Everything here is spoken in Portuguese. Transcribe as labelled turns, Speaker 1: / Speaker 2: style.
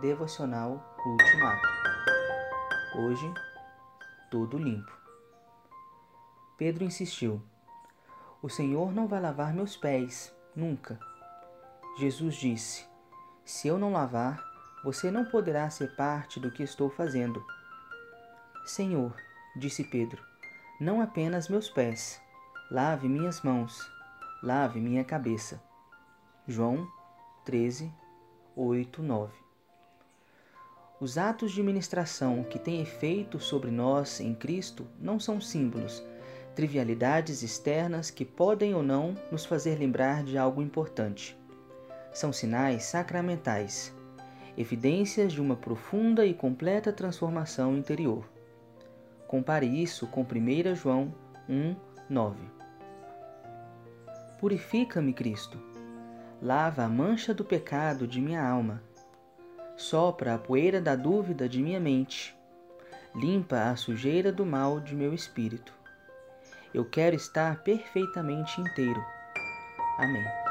Speaker 1: Devocional Ultimato. Hoje, tudo limpo. Pedro insistiu: O Senhor não vai lavar meus pés, nunca. Jesus disse: Se eu não lavar, você não poderá ser parte do que estou fazendo. Senhor, disse Pedro, não apenas meus pés, lave minhas mãos, lave minha cabeça. João 13, 8, 9. Os atos de ministração que têm efeito sobre nós em Cristo não são símbolos, trivialidades externas que podem ou não nos fazer lembrar de algo importante. São sinais sacramentais, evidências de uma profunda e completa transformação interior. Compare isso com 1 João 1, 9. Purifica-me, Cristo lava a mancha do pecado de minha alma, sopra a poeira da dúvida de minha mente, limpa a sujeira do mal de meu espírito. Eu quero estar perfeitamente inteiro. Amém.